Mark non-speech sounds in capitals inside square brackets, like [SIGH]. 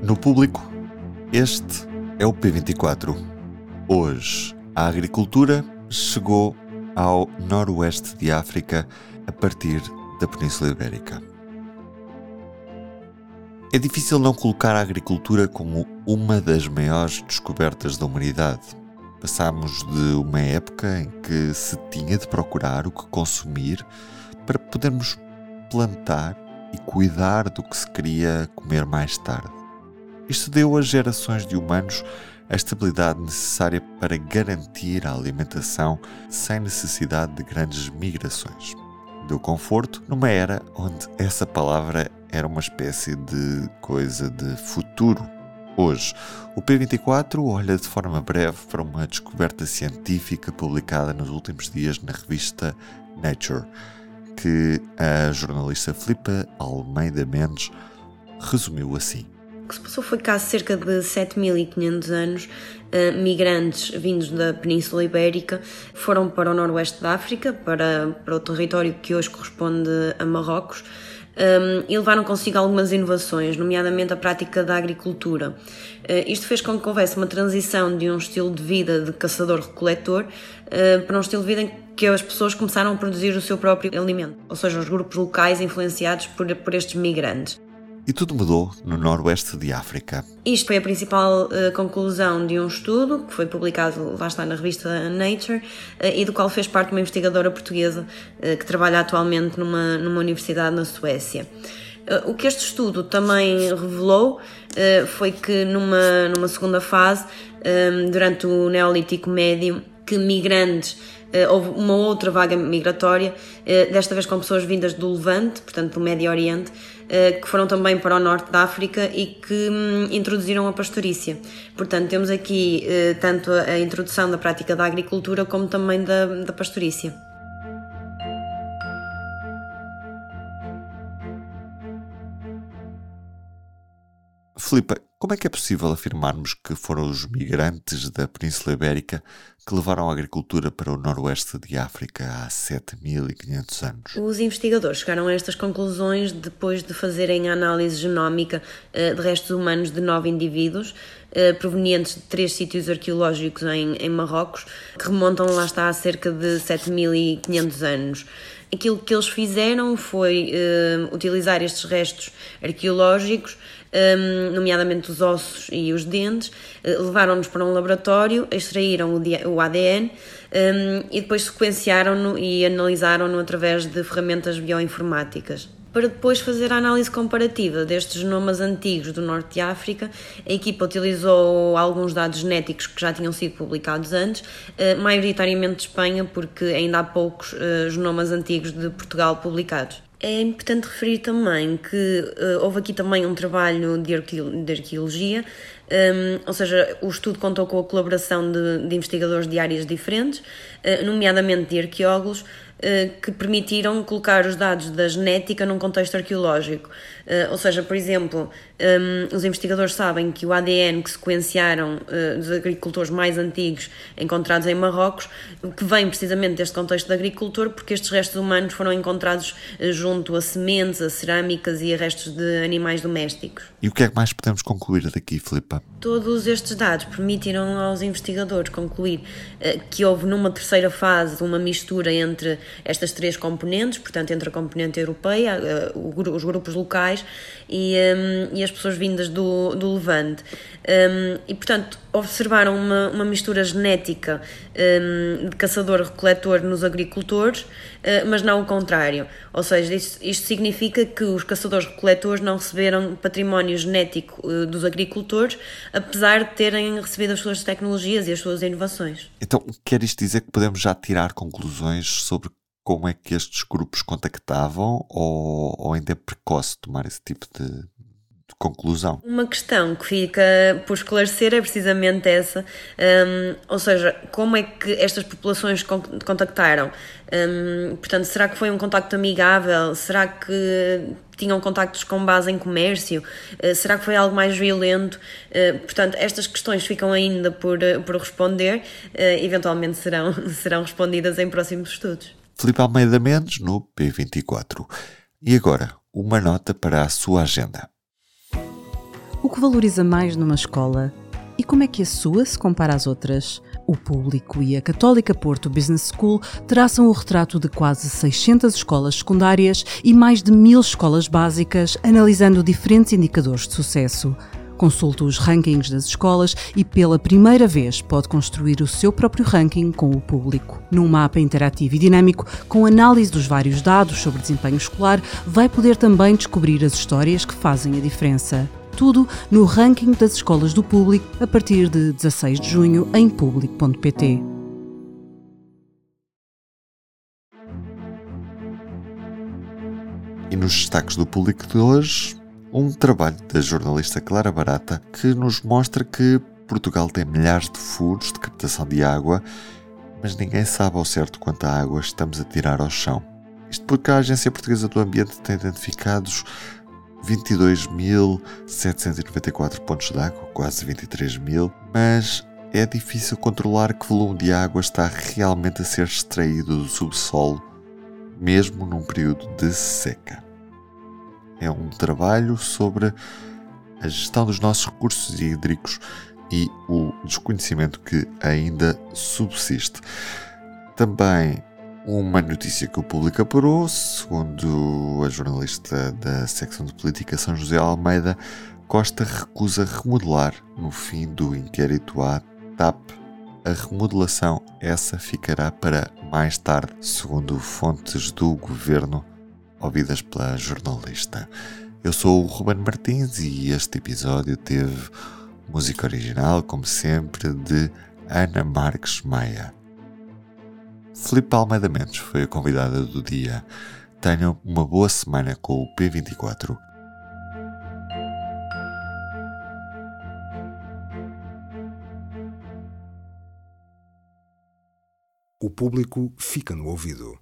No público, este é o P24. Hoje, a agricultura chegou ao noroeste de África a partir da Península Ibérica. É difícil não colocar a agricultura como uma das maiores descobertas da humanidade. Passámos de uma época em que se tinha de procurar o que consumir para podermos plantar e cuidar do que se queria comer mais tarde. Isto deu às gerações de humanos a estabilidade necessária para garantir a alimentação sem necessidade de grandes migrações. Deu conforto numa era onde essa palavra era uma espécie de coisa de futuro. Hoje, o P24 olha de forma breve para uma descoberta científica publicada nos últimos dias na revista Nature, que a jornalista Filipa Almeida Mendes resumiu assim. Que se passou foi que há cerca de 7.500 anos, eh, migrantes vindos da Península Ibérica foram para o noroeste da África, para, para o território que hoje corresponde a Marrocos, um, e levaram consigo algumas inovações, nomeadamente a prática da agricultura. Uh, isto fez com que houvesse uma transição de um estilo de vida de caçador-recoletor uh, para um estilo de vida em que as pessoas começaram a produzir o seu próprio alimento, ou seja, os grupos locais influenciados por, por estes migrantes. E tudo mudou no noroeste de África. Isto foi a principal uh, conclusão de um estudo que foi publicado, lá está, na revista Nature, uh, e do qual fez parte uma investigadora portuguesa uh, que trabalha atualmente numa, numa universidade na Suécia. o que este estudo também revelou foi que numa, numa segunda fase, durante o Neolítico Médio, que migrantes uh, houve uma outra vaga migratória, uh, desta vez com pessoas vindas do Levante, portanto do Médio Oriente, uh, que foram também para o norte da África e que um, introduziram a pastorícia. Portanto, temos aqui tanto a introdução da prática da agricultura como também da, da pastorícia. Filipe, como é que é possível afirmarmos que foram os migrantes da Península Ibérica que levaram a agricultura para o noroeste de África há 7.500 anos? Os investigadores chegaram a estas conclusões depois de fazerem a análise genómica uh, de restos humanos de nove indivíduos uh, provenientes de três sítios arqueológicos em, em Marrocos, que remontam lá está a cerca de 7.500 anos. Aquilo que eles fizeram foi uh, utilizar estes restos arqueológicos um, nomeadamente os ossos e os dentes, uh, levaram-nos para um laboratório, extraíram o, o ADN um, e depois sequenciaram-no e analisaram-no através de ferramentas bioinformáticas. Para depois fazer a análise comparativa destes genomas antigos do norte de África, a equipa utilizou alguns dados genéticos que já tinham sido publicados antes, eh, maioritariamente de Espanha, porque ainda há poucos eh, genomas antigos de Portugal publicados. É importante referir também que uh, houve aqui também um trabalho de arqueologia, um, ou seja, o estudo contou com a colaboração de, de investigadores de áreas diferentes, uh, nomeadamente de arqueólogos, uh, que permitiram colocar os dados da genética num contexto arqueológico. ou seja, por exemplo, um, os investigadores sabem que o ADN que sequenciaram uh, dos agricultores mais antigos encontrados em Marrocos, que vem precisamente deste contexto de agricultor, porque estes restos humanos foram encontrados uh, junto a sementes, a cerâmicas e a restos de animais domésticos. E o que é que mais podemos concluir daqui, Todos estes dados permitiram aos investigadores concluir uh, que houve numa terceira fase uma mistura entre estas três componentes, portanto entre a componente europeia, os grupos locais e, um, e as pessoas vindas do, do Levante. Um, e, portanto, observaram uma, uma mistura genética um, de caçador-recoletor nos agricultores, uh, mas não o contrário. Ou seja, isto, isto significa que os caçadores-recoletores não receberam património genético uh, dos agricultores, apesar de terem recebido as suas tecnologias e as suas inovações. Então, quer isto dizer que podemos já tirar conclusões sobre como é que estes grupos contactavam ou, ou ainda é precoce tomar esse tipo de, de conclusão. Uma questão que fica por esclarecer é precisamente essa, um, ou seja, como é que estas populações contactaram? Um, portanto, será que foi um contacto amigável? Será que tinham contactos com base em comércio? Uh, será que foi algo mais violento? Uh, portanto, estas questões ficam ainda por, por responder, uh, eventualmente serão, [LAUGHS] serão respondidas em próximos estudos. Filipe Almeida Mendes no P24. E agora, uma nota para a sua agenda. O que valoriza mais numa escola? E como é que a sua se compara às outras? O público e a Católica Porto Business School traçam o retrato de quase 600 escolas secundárias e mais de mil escolas básicas, analisando diferentes indicadores de sucesso. Consulte os rankings das escolas e, pela primeira vez, pode construir o seu próprio ranking com o público. Num mapa interativo e dinâmico, com análise dos vários dados sobre desempenho escolar, vai poder também descobrir as histórias que fazem a diferença. Tudo no ranking das escolas do público a partir de 16 de junho em público.pt. E nos destaques do público de hoje, um trabalho da jornalista Clara Barata que nos mostra que Portugal tem milhares de furos de captação de água, mas ninguém sabe ao certo quanta água estamos a tirar ao chão. Isto porque a Agência Portuguesa do Ambiente tem identificados 22.794 pontos de água, quase 23 mil, mas é difícil controlar que volume de água está realmente a ser extraído do subsolo, mesmo num período de seca. É um trabalho sobre a gestão dos nossos recursos hídricos e o desconhecimento que ainda subsiste. Também uma notícia que o público apurou, segundo a jornalista da secção de política São José Almeida, Costa recusa remodelar no fim do inquérito à TAP. A remodelação essa ficará para mais tarde, segundo fontes do governo ouvidas pela jornalista. Eu sou o Ruben Martins e este episódio teve música original, como sempre, de Ana Marques Maia. Filipe Almeida Mendes foi a convidada do dia. Tenham uma boa semana com o P24. O público fica no ouvido.